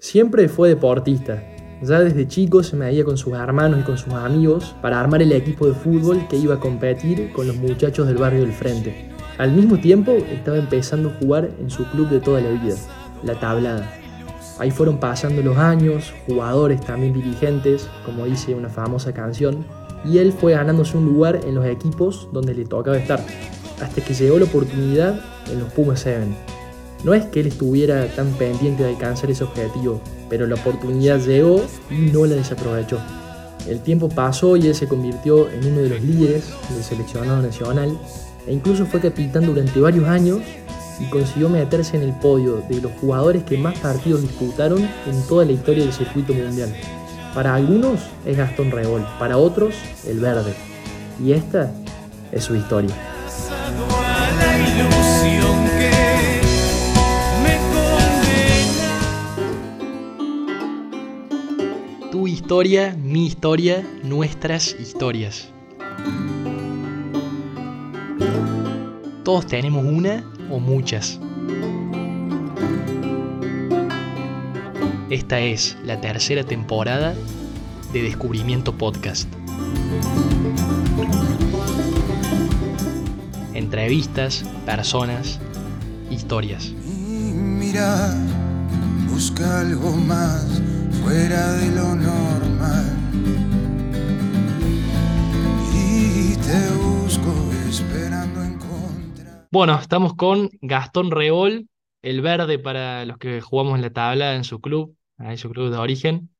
Siempre fue deportista. Ya desde chico se medía con sus hermanos y con sus amigos para armar el equipo de fútbol que iba a competir con los muchachos del barrio del frente. Al mismo tiempo estaba empezando a jugar en su club de toda la vida, La Tablada. Ahí fueron pasando los años, jugadores también dirigentes, como dice una famosa canción, y él fue ganándose un lugar en los equipos donde le tocaba estar, hasta que llegó la oportunidad en los Pumas 7. No es que él estuviera tan pendiente de alcanzar ese objetivo, pero la oportunidad llegó y no la desaprovechó. El tiempo pasó y él se convirtió en uno de los líderes del seleccionado nacional e incluso fue capitán durante varios años y consiguió meterse en el podio de los jugadores que más partidos disputaron en toda la historia del circuito mundial. Para algunos es Gastón Rebol, para otros el verde. Y esta es su historia. Tu historia, mi historia, nuestras historias. Todos tenemos una o muchas. Esta es la tercera temporada de Descubrimiento Podcast. Entrevistas, personas, historias. mira, busca algo más fuera de lo normal. Y te busco esperando encontrar. Bueno, estamos con Gastón Rebol, el verde para los que jugamos en la tabla en su club, en su club de origen.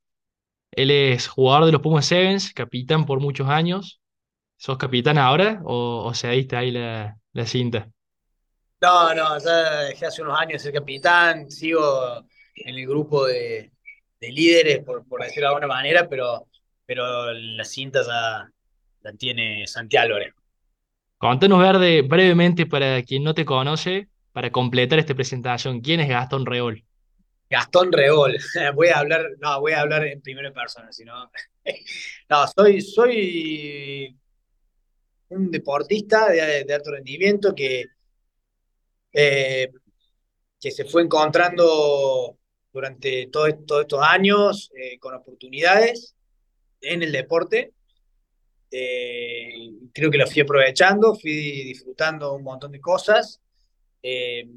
Él es jugador de los Pumas Sevens, capitán por muchos años. ¿Sos capitán ahora o, o diste ahí la, la cinta? No, no, ya dejé hace unos años ser capitán, sigo en el grupo de, de líderes, por, por, decirlo de alguna manera, pero, pero la cinta ya la tiene Santiago Álvarez. Contanos, Verde, brevemente para quien no te conoce, para completar esta presentación, ¿quién es Gastón Reol? Gastón Reol, voy a hablar, no, voy a hablar en primera persona, si no. no, soy, soy un deportista de, de alto rendimiento que, eh, que se fue encontrando durante todos estos años eh, con oportunidades en el deporte. Eh, creo que lo fui aprovechando, fui disfrutando un montón de cosas. Eh,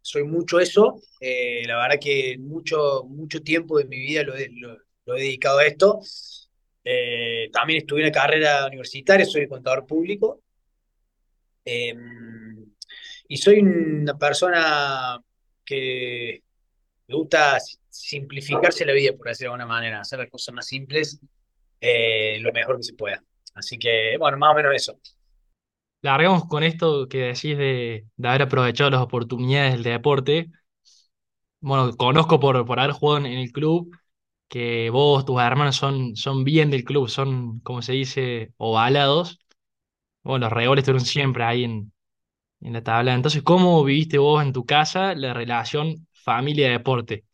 soy mucho eso. la verdad que mucho, mucho tiempo de mi vida lo, lo, he dedicado a esto. también estuve en la carrera universitaria, soy contador público. y soy una persona que me gusta simplificarse la vida, por decirlo de alguna manera, hacer las cosas más simples eh, lo mejor que se pueda. Así que, bueno, más o menos eso. Largamos con esto que decís de, haber aprovechado las oportunidades del deporte. Bueno, conozco por, por haber jugado en, el club que vos, tus hermanos son, son bien del club, son, como se dice, ovalados. Bueno, los regoles estuvieron siempre ahí en, en la tabla. Entonces, ¿cómo viviste vos en tu casa la relación familia deporte.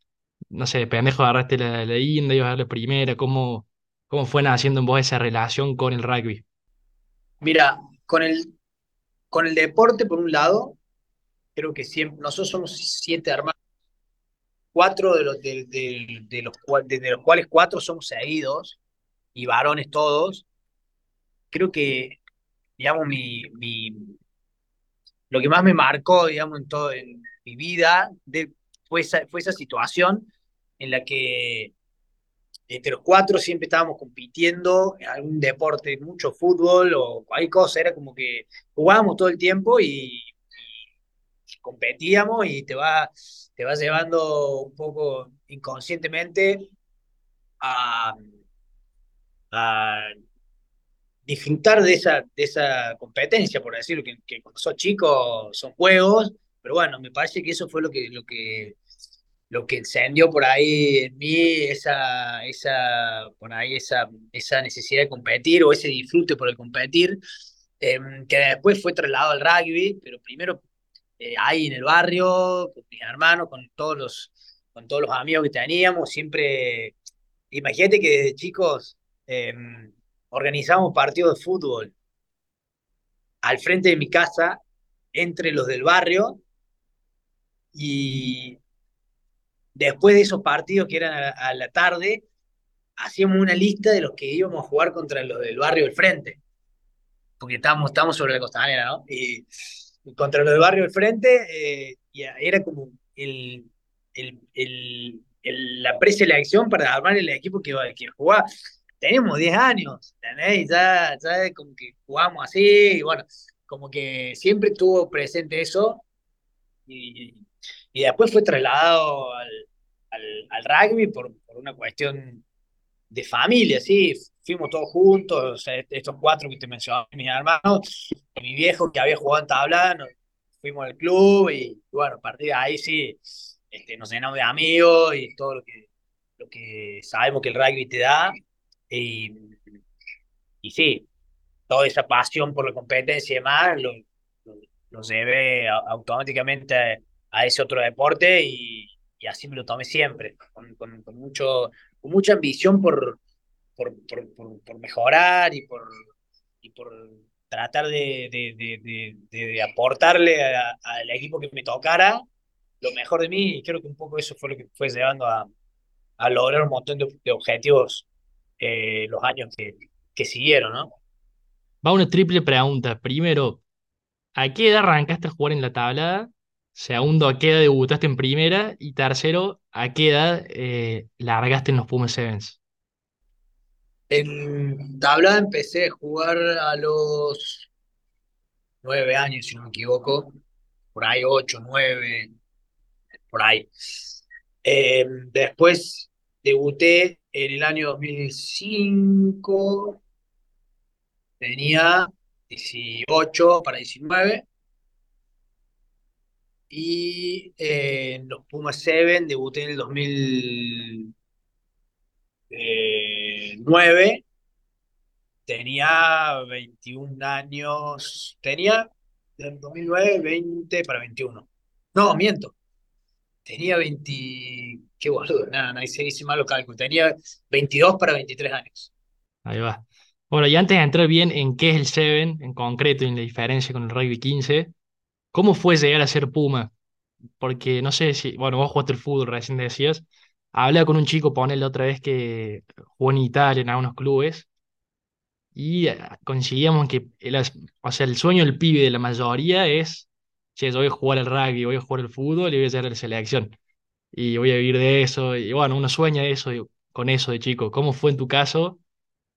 No sé, pendejo agarraste la, la India, ibas a darle primera, ¿cómo, cómo fue naciendo en vos esa relación con el rugby? Mira, con el, con el deporte, por un lado, creo que siempre, nosotros somos siete hermanos, cuatro de los, de, de, los, de los cuales cuatro somos seguidos, y varones todos. Creo que, digamos, mi, mi, lo que más me marcó, digamos, en todo en mi vida, de, fue esa, fue esa situación en la que entre los cuatro siempre estábamos compitiendo en algún deporte, mucho fútbol o cualquier cosa, era como que jugábamos todo el tiempo y, competíamos y te va, te va llevando un poco inconscientemente a, disfrutar de esa, de esa competencia, por decirlo, que, que cuando sos son juegos, pero bueno, me parece que eso fue lo que, lo que, lo que encendió por ahí en mí esa, esa, por ahí esa, esa necesidad de competir o ese disfrute por el competir, em, que después fue trasladado al rugby, pero primero eh, ahí en el barrio, con mis hermanos, con todos los, con todos los amigos que teníamos, siempre, imagínate que desde chicos em, organizábamos partidos de fútbol al frente de mi casa, entre los del barrio, y después de esos partidos que eran a, la tarde, hacíamos una lista de los que íbamos a jugar contra los del barrio del frente. Porque estábamos, estábamos sobre la costanera, ¿no? Y, contra los del barrio del frente, eh, era como el, el, el, el- la preselección para armar el equipo que, que jugaba. Tenemos 10 años, ¿entendés? Y ya, ya como que jugamos así, y bueno, como que siempre estuvo presente eso, y, y después fue trasladado al, al, al rugby por, por una cuestión de familia, sí, fuimos todos juntos, o sea, estos cuatro que te mencionaba, mis hermanos, y mi viejo que había jugado en tabla, nos fuimos al club y bueno, a partir de ahí sí, este, nos llenamos de amigos y todo lo que, lo que sabemos que el rugby te da, y, y sí, toda esa pasión por la competencia y demás, lo, lo, lo llevé automáticamente a, ese otro deporte y, y así me lo tomé siempre, con, con, con mucho, con mucha ambición por, por, por, por, mejorar y por, y por tratar de, de, de, de, aportarle al equipo que me tocara lo mejor de mí y creo que un poco eso fue lo que fue llevando a, a lograr un montón de, de objetivos eh, los años que, que siguieron, ¿no? Va una triple pregunta. Primero, ¿a qué edad arrancaste a jugar en la tablada? Segundo, ¿a qué edad debutaste en primera? Y tercero, ¿a qué edad eh, largaste en los Pumas Sevens? En tabla empecé a jugar a los nueve años, si no me equivoco, por ahí ocho, nueve, por ahí. Eh, después debuté en el año 2005, tenía 18 para 19, y eh, los Pumas Seven debuté en el 2009, tenía 21 años, tenía del 2009, 20 para 21. No, miento. Tenía 20. Qué boludo, nada, no hice, hice malo cálculo. Tenía 22 para 23 años. Ahí va. Bueno, y antes de entrar bien en qué es el Seven en concreto y en la diferencia con el Rugby 15, ¿cómo fue llegar a ser Puma? Porque no sé si, bueno, vos jugaste el fútbol, recién decías. Hablaba con un chico, ponele otra vez que jugó en Italia en algunos clubes y eh, coincidíamos en que el, o sea, el sueño del pibe de la mayoría es, che, yo voy a jugar al rugby, voy a jugar al fútbol y voy a llegar a la selección. Y voy a vivir de eso. Y bueno, uno sueña eso, con eso de chico. ¿Cómo fue en tu caso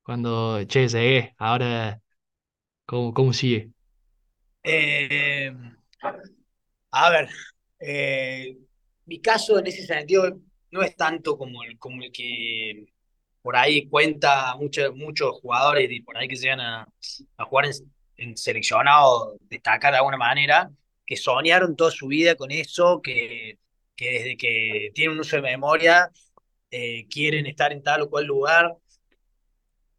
cuando, che, llegué? Ahora, ¿cómo, cómo sigue? Eh, a ver, eh, mi caso en ese sentido no es tanto como el, como el que por ahí cuenta muchos muchos jugadores y por ahí que llegan a, a jugar en, seleccionado, destacar de alguna manera, que soñaron toda su vida con eso, que, que desde que tienen un uso de memoria eh, quieren estar en tal o cual lugar.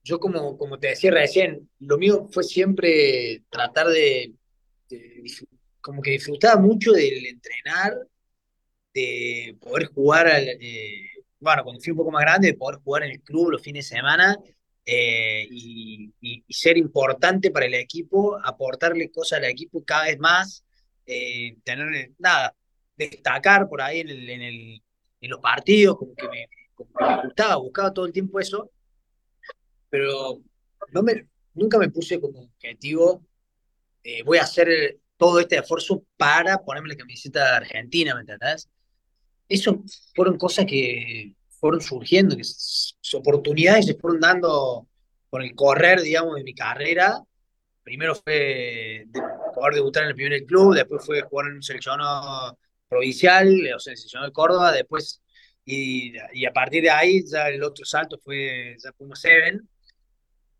Yo como, como te decía recién, lo mío fue siempre tratar de, de como que disfrutaba mucho del entrenar, de poder jugar, al, eh, bueno, cuando fui un poco más grande, de poder jugar en el club los fines de semana eh, y, ser importante para el equipo, aportarle cosas al equipo cada vez más, eh, tener, nada, destacar por ahí en, los partidos, como que me, como me gustaba, buscaba todo el tiempo eso, pero nunca me puse como objetivo, voy a hacer todo este esfuerzo para ponerme la camiseta de Argentina, ¿me entendés? Eso fueron cosas que fueron surgiendo, que oportunidades se fueron dando con el correr, digamos, de mi carrera. Primero fue de poder debutar en el primer club, después fue jugar en un seleccionado provincial, o sea, el seleccionado de Córdoba, después, y, y a partir de ahí ya el otro salto fue, ya fuimos Seven.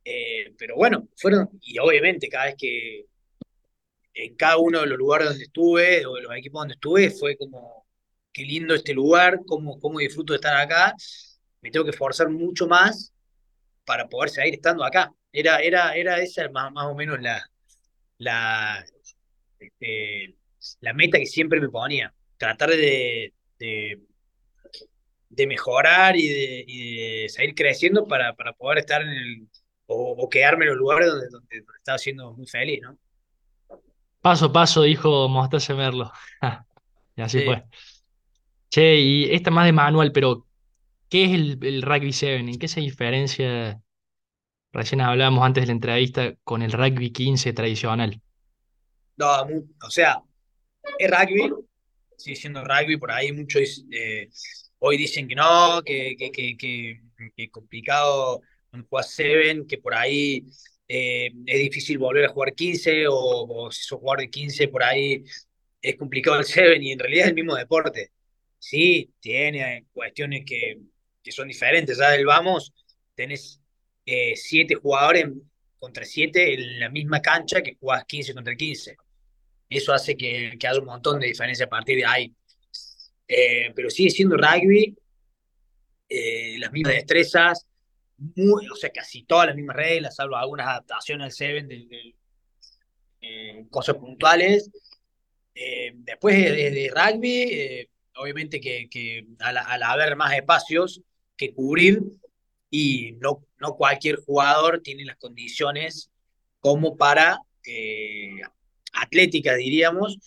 Eh, pero bueno, fueron, y obviamente cada vez que en cada uno de los lugares donde estuve, o de los equipos donde estuve, fue como, qué lindo este lugar, cómo, cómo disfruto de estar acá, me tengo que esforzar mucho más para poder seguir estando acá. Era, era, era esa más, más o menos la, la, este, la meta que siempre me ponía, tratar de, de, mejorar y de, de seguir creciendo para, para poder estar en el, o, o quedarme en los lugares donde, donde, donde estaba siendo muy feliz, ¿no? Paso a paso, dijo Mostaza Merlo. Y así Sí. fue. Che, y esta más de manual, pero ¿qué es el, el Rugby 7? ¿En qué se diferencia? Recién hablábamos antes de la entrevista con el Rugby 15 tradicional. No, o sea, es rugby, sigue siendo rugby, por ahí muchos eh, hoy dicen que no, que, que, que, complicado jugar Seven, que por ahí eh, es difícil volver a jugar 15 o, o si sos jugador de 15 por ahí es complicado el Seven y en realidad es el mismo deporte. Sí, tiene cuestiones que, que son diferentes, ¿sabes? El Vamos, tenés eh, siete jugadores contra siete en la misma cancha que jugás 15 contra 15. Eso hace que, que haya un montón de diferencia a partir de ahí. Eh, pero sigue siendo rugby, eh, las mismas destrezas, muy, o sea, casi todas las mismas reglas, salvo algunas adaptaciones al Seven de, de eh, cosas puntuales. Eh, después de, de- de rugby, eh, obviamente que, que al, haber más espacios que cubrir y no, no cualquier jugador tiene las condiciones como para eh, atléticas, diríamos,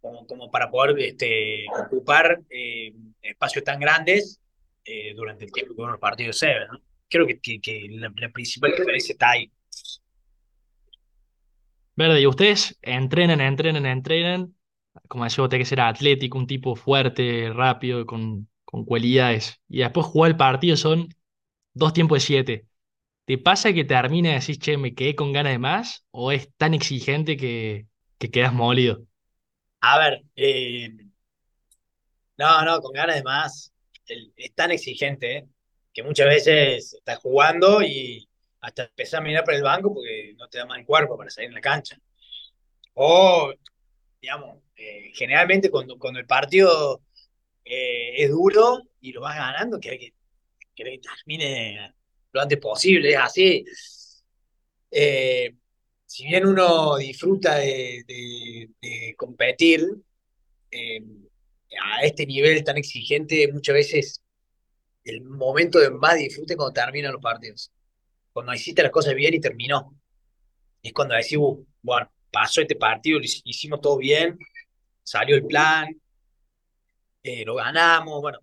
como, como para poder este, ocupar eh, espacios tan grandes eh, durante el tiempo que uno partidos se ve, ¿no? Creo que, que, que la, la principal diferencia está ahí. Verde, y ustedes entrenan, entrenan, entrenan. Como decía, vos tenés que ser atlético, un tipo fuerte, rápido, con, con cualidades. Y después jugar el partido son dos tiempos de siete. ¿Te pasa que termina y decís, che, me quedé con ganas de más? ¿O es tan exigente que, que quedas molido? A ver, eh, no, no, con ganas de más. El- es tan exigente ¿eh? Que muchas veces estás jugando y hasta empezás a mirar por el banco porque no te da más el cuerpo para salir en la cancha. O, digamos, eh, generalmente cuando, cuando el partido eh, es duro y lo vas ganando, que, que termine lo antes posible, es así. Eh, si bien uno disfruta de, competir a este nivel tan exigente, muchas veces el momento de más disfrute cuando terminan los partidos. Cuando hiciste las cosas bien y terminó. Es cuando decís, "Uh, bueno, pasó este partido, hicimos todo bien, salió el plan, eh, lo ganamos, bueno,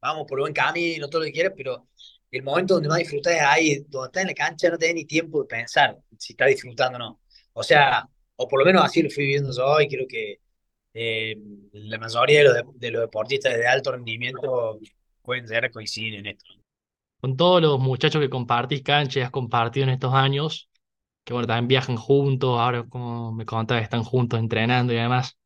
vamos por buen camino, todo lo que quieras, pero el momento donde más disfrutas es ahí, donde estás en la cancha, no tenés ni tiempo de pensar si estás disfrutando o no. O sea, o por lo menos así lo fui viviendo yo y creo que eh, la mayoría de los deportistas de alto rendimiento pueden llegar a coincidir en esto. Con todos los muchachos que compartís cancha y has compartido en estos años, que bueno, también viajan juntos, ahora como me contabas, están juntos entrenando y demás.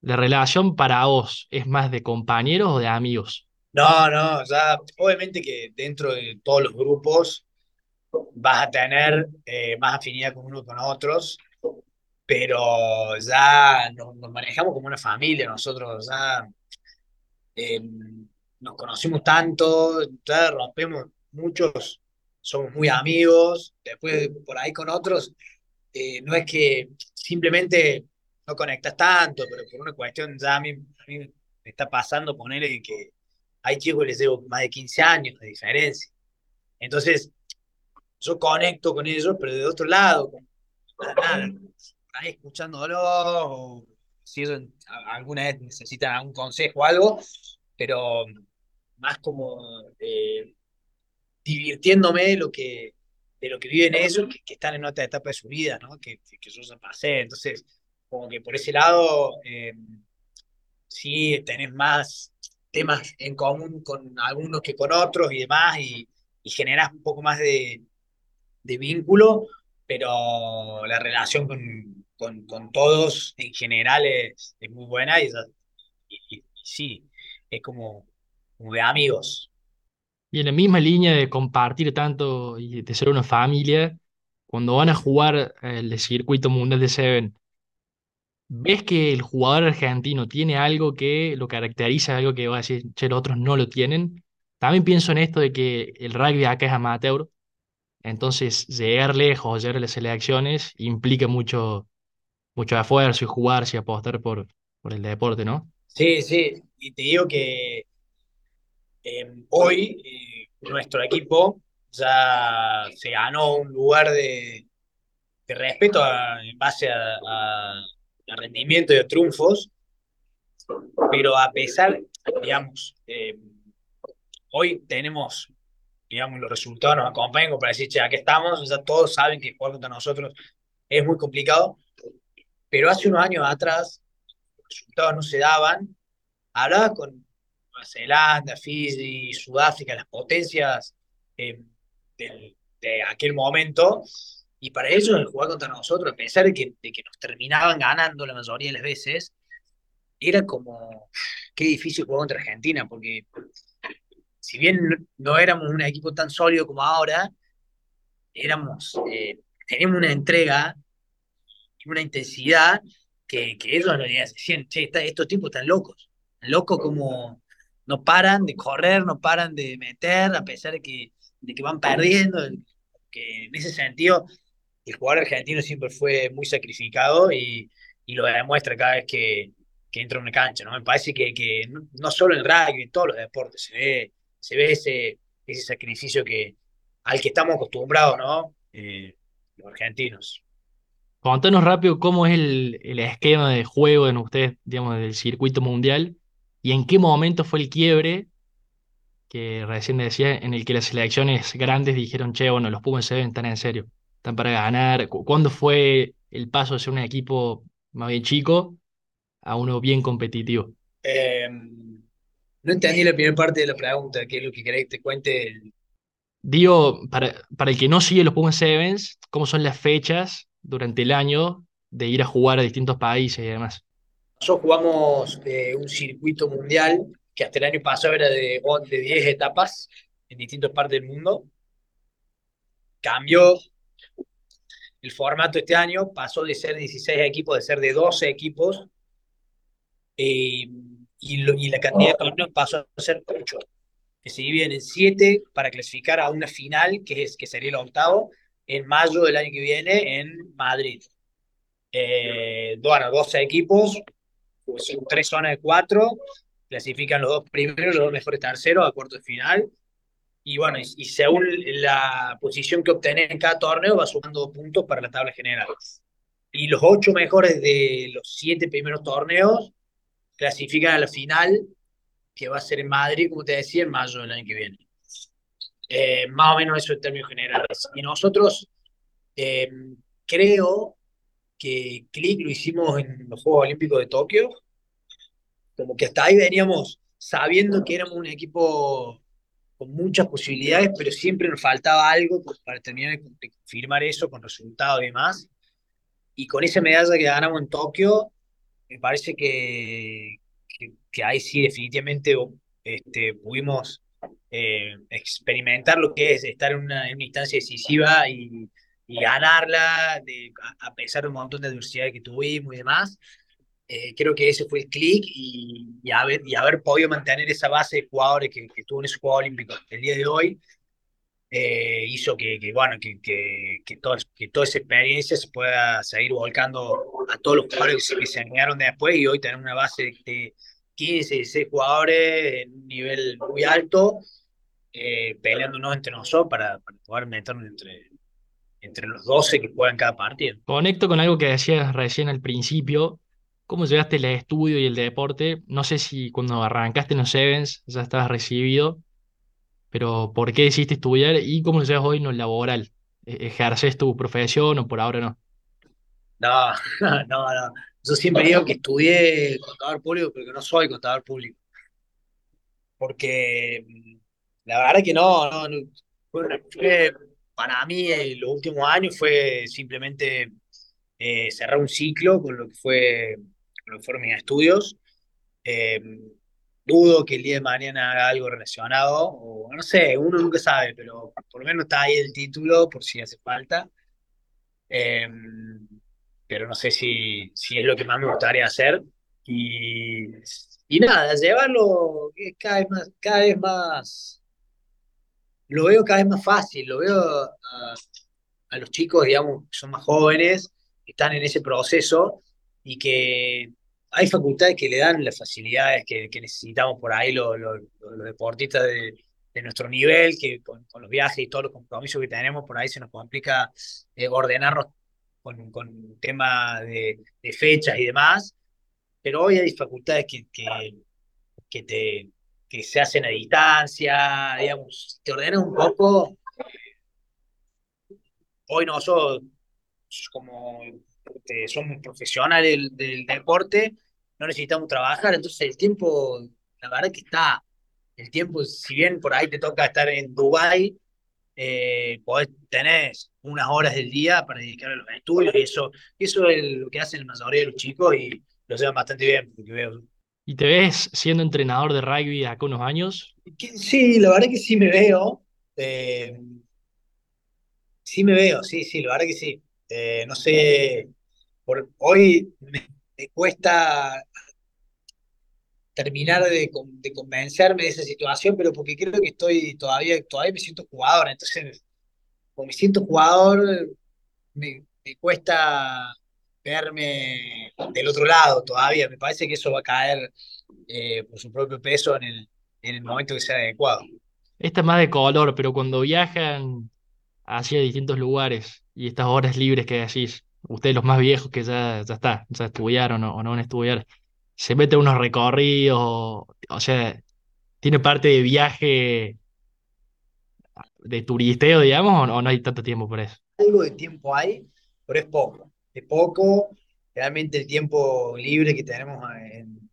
¿La relación para vos es más de compañeros o de amigos? No, no, ya obviamente que dentro de todos los grupos vas a tener eh, más afinidad con uno con otros, pero ya nos, nos manejamos como una familia, nosotros ya eh, nos conocimos tanto, ya rompemos muchos, somos muy amigos, después por ahí con otros, eh, no es que simplemente no conectas tanto, pero por una cuestión ya a mí, me está pasando ponerle que hay chicos que les llevo más de 15 años de diferencia. Entonces, yo conecto con ellos, pero de otro lado, con, nada, ahí escuchándolo, o si ellos alguna vez necesitan algún consejo o algo, pero más como eh, divirtiéndome de lo que, de lo que viven ellos, que, están en otra etapa de su vida, ¿no? Que, que yo ya pasé. Entonces, como que por ese lado, eh, sí tenés más temas en común con algunos que con otros y demás, y, y generás un poco más de, de vínculo, pero la relación con, con, todos en general es, es muy buena y sí, es como, como de amigos. Y en la misma línea de compartir tanto y de ser una familia, cuando van a jugar el circuito mundial de Seven, ¿ves que el jugador argentino tiene algo que lo caracteriza, algo que va a decir, che, los otros no lo tienen? También pienso en esto de que el rugby acá es amateur, entonces llegar lejos, llegar a las selecciones, implica mucho, mucho esfuerzo y jugarse y apostar por, por el deporte, ¿no? Sí, sí, y te digo que eh, hoy eh, nuestro equipo ya se ganó un lugar de, respeto en base a, a- a rendimiento y a triunfos, pero a pesar, digamos, eh, hoy tenemos, digamos, los resultados nos acompañan para decir, che, aquí estamos, ya todos saben que jugar contra nosotros es muy complicado, pero hace unos años atrás los resultados no se daban, hablaba con Zelanda, Fiji, Sudáfrica, las potencias eh, del, de aquel momento, y para ellos el jugar contra nosotros, a pesar de que, que nos terminaban ganando la mayoría de las veces, era como, qué difícil jugar contra Argentina, porque si bien no éramos un equipo tan sólido como ahora, éramos, eh, una entrega y una intensidad que, que ellos decían, che, estos tipos están locos, locos como no paran de correr, no paran de meter, a pesar de que, de que van perdiendo, que en ese sentido el jugador argentino siempre fue muy sacrificado y, y lo demuestra cada vez que, que entra en una cancha, ¿no? Me parece que, que no, solo en rugby, en todos los deportes, se ve, se ve ese, ese sacrificio que, al que estamos acostumbrados, ¿no? Eh, los argentinos. Contanos rápido cómo es el, el esquema de juego en ustedes, digamos, del circuito mundial y en qué momento fue el quiebre que recién decía, en el que las selecciones grandes dijeron, che, bueno, los Pumas se ven tan en serio están para ganar. ¿Cuándo fue el paso de ser un equipo más bien chico a uno bien competitivo? Eh, no entendí la primera parte de la pregunta, ¿qué es lo que queréis que te cuente? Digo, para, para el que no sigue los Pumas Sevens, ¿cómo son las fechas durante el año de ir a jugar a distintos países y demás? Nosotros jugamos eh, un circuito mundial que hasta el año pasado era de, de 10 etapas en distintas partes del mundo. Cambió el formato este año pasó de ser 16 equipos, de ser de 12 equipos, eh, y, la cantidad de torneos pasó a ser 8, que se dividen en 7 para clasificar a una final, que, es, que sería el octavo, en mayo del año que viene en Madrid. Eh, bueno, 12 equipos, pues, tres zonas de 4, clasifican los dos primeros, los dos mejores terceros a cuarto de final, y bueno, y, según la posición que obtenés en cada torneo, va sumando puntos para la tabla general. Y los ocho mejores de los siete primeros torneos clasifican a la final, que va a ser en Madrid, como te decía, en mayo del año que viene. Eh, más o menos eso en términos generales. Y nosotros eh, creo que Click lo hicimos en los Juegos Olímpicos de Tokio, como que hasta ahí veníamos sabiendo que éramos un equipo con muchas posibilidades, pero siempre nos faltaba algo para terminar de confirmar eso con resultados y demás. Y con esa medalla que ganamos en Tokio, me parece que, que, ahí sí definitivamente este, pudimos eh, experimentar lo que es estar en una, en una instancia decisiva y, y ganarla, de, a, pesar de un montón de adversidades que tuvimos y demás. Eh, creo que ese fue el clic y, y, haber, y haber podido mantener esa base de jugadores que, que tuvo en ese juego olímpico el día de hoy eh, hizo que, que bueno, que, que, que, que toda esa experiencia se pueda seguir volcando a todos los jugadores que se añadieron después y hoy tener una base de 15, 16 jugadores en un nivel muy alto, eh, peleándonos entre nosotros para, para poder meternos entre, entre los 12 que juegan cada partido. Conecto con algo que decías recién al principio, ¿Cómo llegaste al estudio y el deporte? No sé si cuando arrancaste en los Sevens ya estabas recibido, pero ¿por qué decidiste estudiar y cómo lo llevas hoy en lo laboral? ¿E-, ¿Ejerces tu profesión o por ahora no? No, no, no. Yo siempre digo que estudié contador público, pero que no soy contador público. Porque mm, la verdad que no, no, fue, para mí en los últimos años fue simplemente eh, cerrar un ciclo con lo que fue lo que fueron mis estudios. Eh, dudo que el día de mañana haga algo relacionado, o no sé, uno nunca sabe, pero por lo menos está ahí el título por si hace falta. Eh, pero no sé si, si es lo que más me gustaría hacer. Y, y nada, llevarlo cada vez más, cada vez más, lo veo cada vez más fácil, lo veo a, a los chicos, digamos, que son más jóvenes, que están en ese proceso y que hay facultades que le dan las facilidades que, necesitamos por ahí los, los, deportistas de, de, nuestro nivel, que con, los viajes y todos los compromisos que tenemos, por ahí se nos complica eh, ordenarnos con, con tema de, de, fechas y demás, pero hoy hay facultades que, que, que, te, que se hacen a distancia, digamos, te ordenas un poco. Hoy nosotros, como este, somos profesionales del, deporte, no necesitamos trabajar, entonces el tiempo, la verdad que está, el tiempo, si bien por ahí te toca estar en Dubái, eh, tenés unas horas del día para dedicar a los estudios y eso, eso es lo que hacen la mayoría de los chicos y lo hacen bastante bien. ¿Y te ves siendo entrenador de rugby acá unos años? Sí, la verdad que sí me veo. Eh, sí me veo, sí, sí, la verdad que sí. Eh, no sé, hoy me, cuesta terminar de, de, convencerme de esa situación, pero porque creo que estoy todavía, todavía me siento jugador, entonces, como me siento jugador, me cuesta verme del otro lado todavía, me parece que eso va a caer eh, por su propio peso en el, en el momento que sea adecuado. Esta es más de color, pero cuando viajan hacia distintos lugares y estas horas libres que decís, ustedes los más viejos que ya, ya está, ya estudiaron o, o no van a estudiar, se mete unos recorridos, o sea, tiene parte de viaje de turisteo, digamos, o no hay tanto tiempo por eso. Algo de tiempo hay, pero es poco, es poco. Realmente el tiempo libre que tenemos en,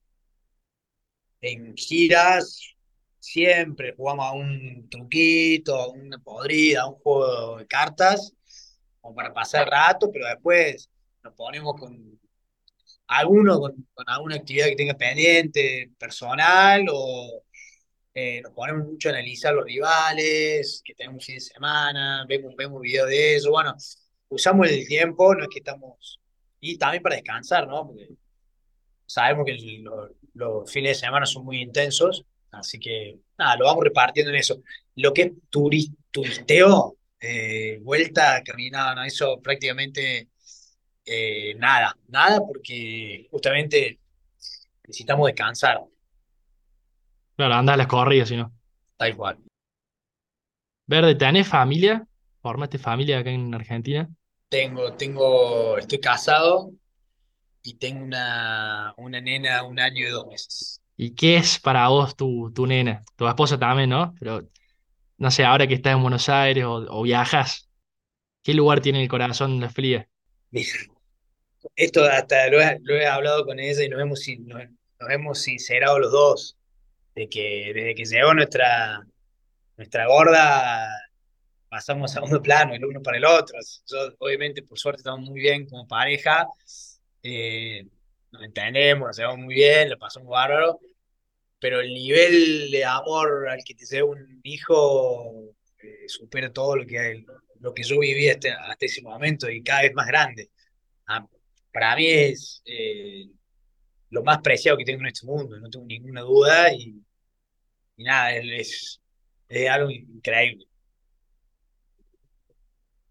en giras, siempre jugamos a un truquito, a una podrida, a un juego de cartas, como para pasar rato, pero después nos ponemos con alguno con, alguna actividad que tenga pendiente, personal, o eh, nos ponemos mucho a analizar los rivales, que tenemos fin de semana, vemos, vemos videos de eso, bueno, usamos el tiempo, no es que estamos, y también para descansar, ¿no? Porque sabemos que los, los fines de semana son muy intensos, así que nada, lo vamos repartiendo en eso. Lo que es turisteo, eh, vuelta, caminada, ¿no? eso prácticamente eh, nada, nada porque justamente necesitamos descansar. Claro, anda a las corridas, si no. Tal cual. Verde, ¿tenés familia? ¿Formaste familia acá en Argentina? Tengo, tengo, estoy casado y tengo una, una nena un año y dos meses. ¿Y qué es para vos tu, tu nena? Tu esposa también, ¿no? Pero no sé, ahora que estás en Buenos Aires o, o viajas, ¿qué lugar tiene el corazón la fría? esto hasta lo he, lo he, hablado con ella y nos hemos, nos, nos hemos sincerado los dos, de que desde que llegó nuestra, nuestra gorda pasamos a segundo plano, el uno para el otro. Yo, obviamente, por suerte, estamos muy bien como pareja, eh, nos entendemos, nos llevamos muy bien, lo pasamos bárbaro, pero el nivel de amor al que te lleva un hijo eh, supera todo lo que, lo que yo viví hasta, hasta ese momento y cada vez más grande. Ah, para mí es eh, lo más preciado que tengo en este mundo, no tengo ninguna duda y, y nada, es, es, algo increíble.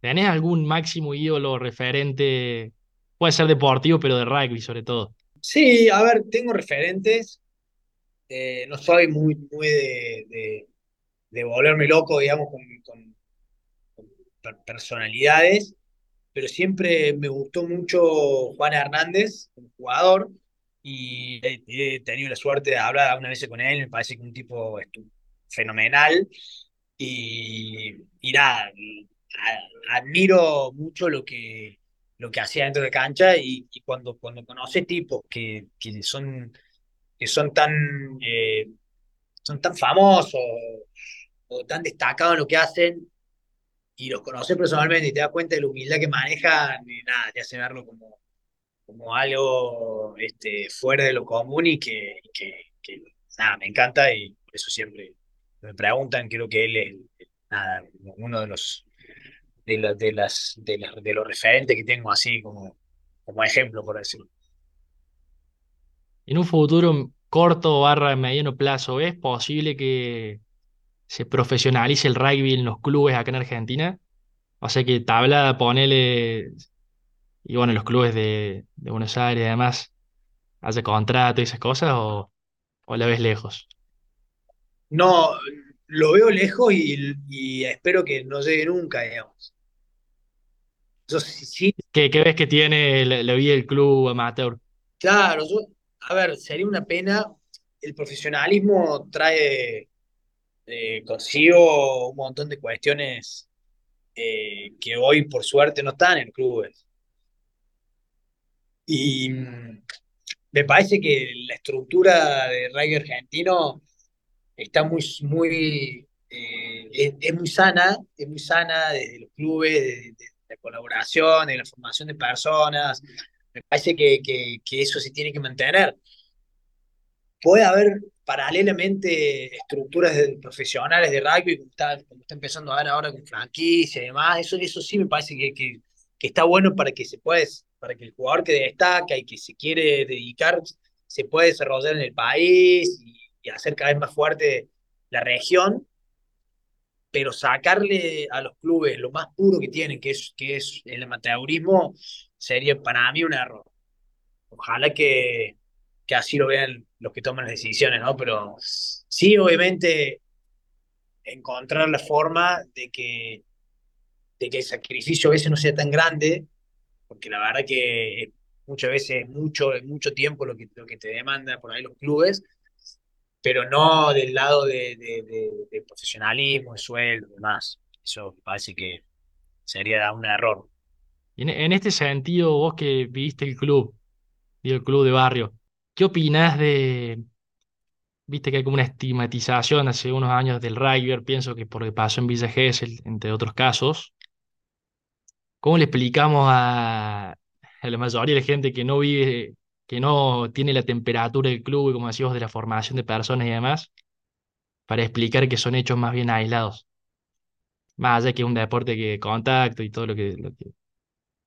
¿Tenés algún máximo ídolo referente? Puede ser deportivo, pero de rugby sobre todo. Sí, a ver, tengo referentes. Eh, no soy muy, muy de, de, de, volverme loco, digamos, con, con, con personalidades pero siempre me gustó mucho Juan Hernández, como jugador, y he, tenido la suerte de hablar algunas veces con él, me parece que un tipo fenomenal, y, y nada, admiro mucho lo que, lo que hacía dentro de cancha, y, cuando, cuando conoce tipos que, que, son, que son tan... Eh, son tan famosos o tan destacados en lo que hacen, y los conoces personalmente y te das cuenta de la humildad que manejan, y nada, te hace verlo como, como algo este, fuera de lo común y que, que, que, nada, me encanta y por eso siempre me preguntan, creo que él es nada, uno de los de, la, de, las, de, las, de los referentes que tengo así como, como ejemplo, por decirlo. En un futuro corto barra mediano plazo, ¿es posible que se profesionalice el rugby en los clubes acá en Argentina. O sea que tabla, ponele, y bueno, los clubes de, de Buenos Aires además, hace contrato y esas cosas, o, o la ves lejos. No, lo veo lejos y, y espero que no llegue nunca, digamos. Yo, sí, ¿Qué, ¿Qué, ves que tiene la, la vida del club amateur? Claro, yo, a ver, sería una pena el profesionalismo trae eh, consigo un montón de cuestiones eh, que hoy por suerte no están en clubes. Y mm, me parece que la estructura de rugby argentino está muy, muy, eh, es, muy sana, es muy sana desde los clubes, de, la colaboración, de la formación de personas. Me parece que, que, que eso se tiene que mantener. Puede haber paralelamente estructuras de, profesionales de rugby, como está, está empezando a ver ahora con franquicia y demás, eso, eso sí me parece que, que, que está bueno para que se pueda, para que el jugador que destaca y que se quiere dedicar se pueda desarrollar en el país y, y hacer cada vez más fuerte la región, pero sacarle a los clubes lo más puro que tienen, que es, que es el amateurismo, sería para mí un error. Ojalá que, que así lo vean los que toman las decisiones, ¿no? Pero sí, obviamente, encontrar la forma de que, de que el sacrificio a veces no sea tan grande, porque la verdad que muchas veces es mucho, mucho tiempo lo que, lo que te demanda por ahí los clubes, pero no del lado de, de, profesionalismo, de sueldo, demás. Eso parece que sería un error. En, en este sentido, vos que viste el club, y el club de barrio, ¿Qué opinas de, viste que hay como una estigmatización hace unos años del rugby, pienso que porque pasó en Villa Gesell, entre otros casos? ¿Cómo le explicamos a, a la mayoría de la gente que no vive, que no tiene la temperatura del club y como decíamos de la formación de personas y demás, para explicar que son hechos más bien aislados? Más allá que un deporte que contacto y todo lo que, lo que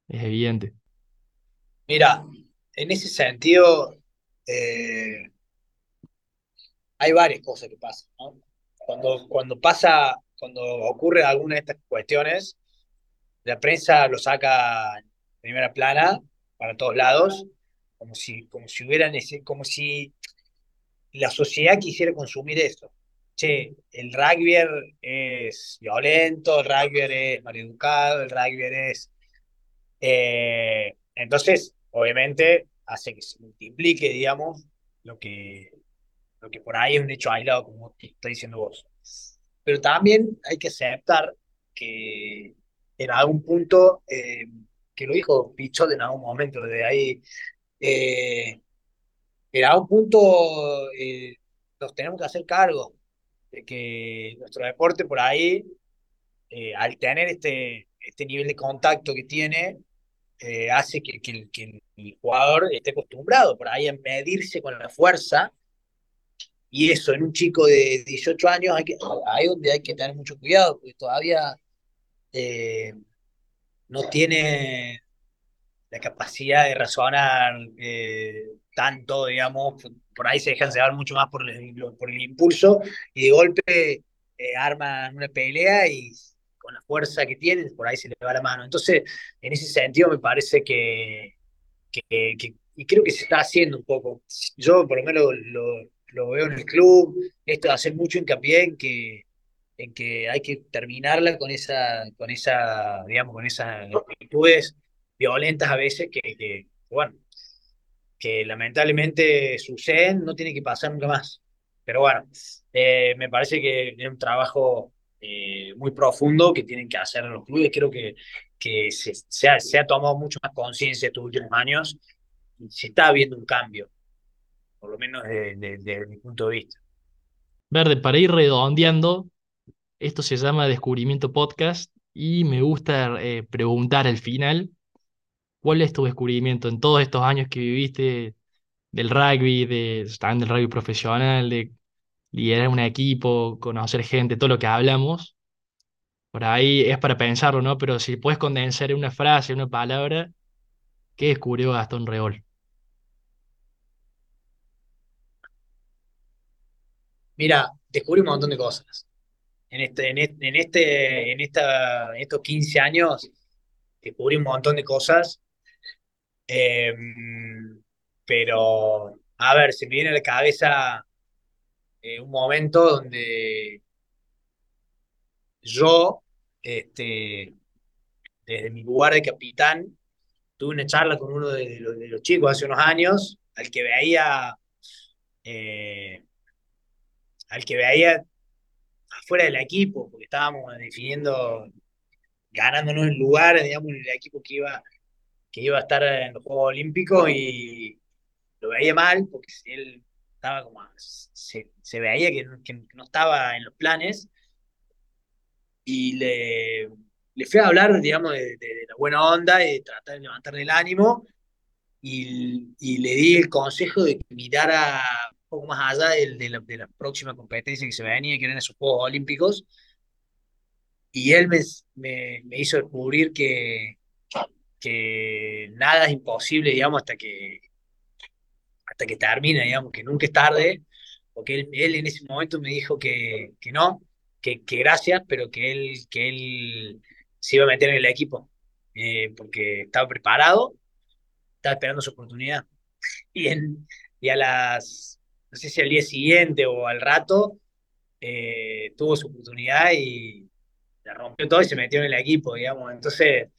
es evidente. Mira, en ese sentido, eh, hay varias cosas que pasan. Cuando, cuando pasa, cuando ocurre alguna de estas cuestiones, la prensa lo saca en primera plana para todos lados, como si, como si hubieran, como si la sociedad quisiera consumir eso. Che, el rugby es violento, el rugby es maleducado, el rugby es... Eh, entonces, obviamente, hace que se multiplique, digamos, lo que, lo que por ahí es un hecho aislado, como está diciendo vos. Pero también hay que aceptar que en algún punto, eh, que lo dijo Pichot en algún momento, de ahí, eh, en algún punto eh, nos tenemos que hacer cargo de que nuestro deporte por ahí, al tener este, este nivel de contacto que tiene, eh, hace que, que, que, el jugador esté acostumbrado por ahí a medirse con la fuerza. Y eso en un chico de 18 años hay que, ahí donde hay que tener mucho cuidado, porque todavía eh, no tiene la capacidad de razonar eh, tanto, digamos, por ahí se dejan llevar mucho más por el, por el impulso y de golpe arman una pelea y con la fuerza que tiene, por ahí se le va la mano. Entonces, en ese sentido me parece que, que, y creo que se está haciendo un poco. Yo por lo menos lo, lo, veo en el club, esto de hacer mucho hincapié en que en que hay que terminarla con esa, con esa, digamos, con esas actitudes violentas a veces que, bueno, que lamentablemente suceden, no tiene que pasar nunca más. Pero bueno, eh, me parece que es un trabajo eh, muy profundo que tienen que hacer los clubes. Creo que, que se, se, ha, tomado mucho más conciencia estos últimos años y se está viendo un cambio, por lo menos desde de, mi punto de vista. Verde, para ir redondeando, esto se llama Descubrimiento Podcast y me gusta eh, preguntar al final, ¿cuál es tu descubrimiento en todos estos años que viviste del rugby, de, también del rugby profesional, de liderar un equipo, conocer gente, todo lo que hablamos, por ahí es para pensarlo, ¿no? Pero si puedes condensar en una frase, en una palabra, ¿qué descubrió Gastón Reol? Mira, descubrí un montón de cosas. En, este, en, este, en, este, en, esta, estos 15 años descubrí un montón de cosas. Em, pero, a ver, se me viene a la cabeza eh, un momento donde yo, este, desde mi lugar de capitán, tuve una charla con uno de los, chicos hace unos años, al que veía eh, al que veía afuera del equipo, porque estábamos definiendo, ganándonos el lugar, digamos, en el equipo que iba, que iba a estar en los Juegos Olímpicos y lo veía mal, porque él estaba como, se, se veía que, que, no estaba en los planes y le, le fui a hablar, digamos, de, de, la buena onda y de tratar de levantarle el ánimo y, y, le di el consejo de que mirara un poco más allá de, de, la, de la próxima competencia que se venía, que eran esos Juegos Olímpicos. Y él me, me, me hizo descubrir que, que nada es imposible, digamos, hasta que, hasta que termina, digamos, que nunca es tarde, porque él, él en ese momento me dijo que, que no, que, que, gracias, pero que él, que él se iba a meter en el equipo, eh, porque estaba preparado, estaba esperando su oportunidad. Y, en, y a las, no sé si al día siguiente o al rato, eh, tuvo su oportunidad y la rompió todo y se metió en el equipo, digamos. Entonces,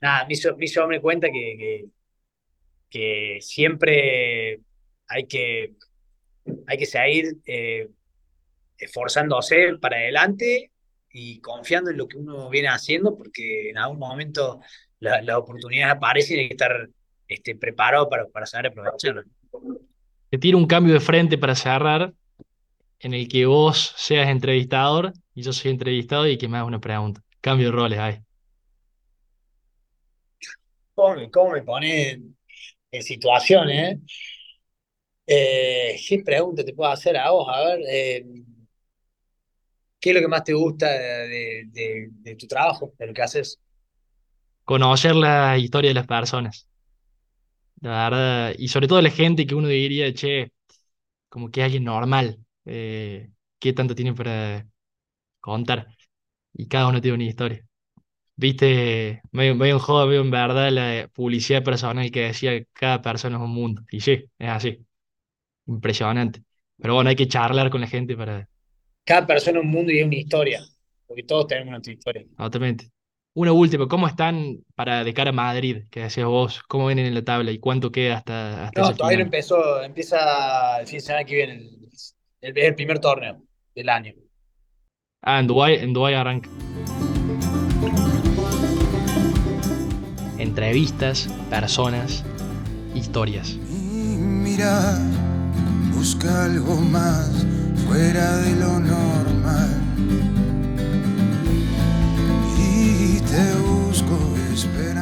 nada, me hizo, me hizo darme cuenta que, que, siempre hay que, hay que seguir eh, esforzándose para adelante y confiando en lo que uno viene haciendo, porque en algún momento las la oportunidades aparecen y hay que estar este, preparado para, para saber aprovecharlas. Te tiro un cambio de frente para cerrar, en el que vos seas entrevistador y yo soy entrevistado y que me hagas una pregunta. Cambio de roles ahí. ¿Cómo, cómo me pone en situaciones? Eh, ¿Qué pregunta te puedo hacer a vos? A ver, eh, ¿qué es lo que más te gusta de, tu trabajo, de lo que haces? Conocer la historia de las personas. La verdad, y sobre todo la gente que uno diría, che, como que alguien normal, eh, ¿qué tanto tiene para contar? Y cada uno tiene una historia. Viste, medio, medio en joda, medio en verdad, la publicidad personal que decía cada persona es un mundo. Y sí, es así. Impresionante. Pero bueno, hay que charlar con la gente para... Cada persona es un mundo y es una historia, porque todos tenemos nuestra historia. Totalmente. Una última, ¿cómo están para de cara a Madrid, que decías vos? ¿Cómo vienen en la tabla y cuánto queda hasta, hasta No, todavía no empezó, empieza el fin de semana que viene, el, el, el primer torneo del año. Ah, en Dubái, en Dubái arranca. Entrevistas, personas, historias. Y mira, busca algo más fuera de lo normal. Y te busco esperando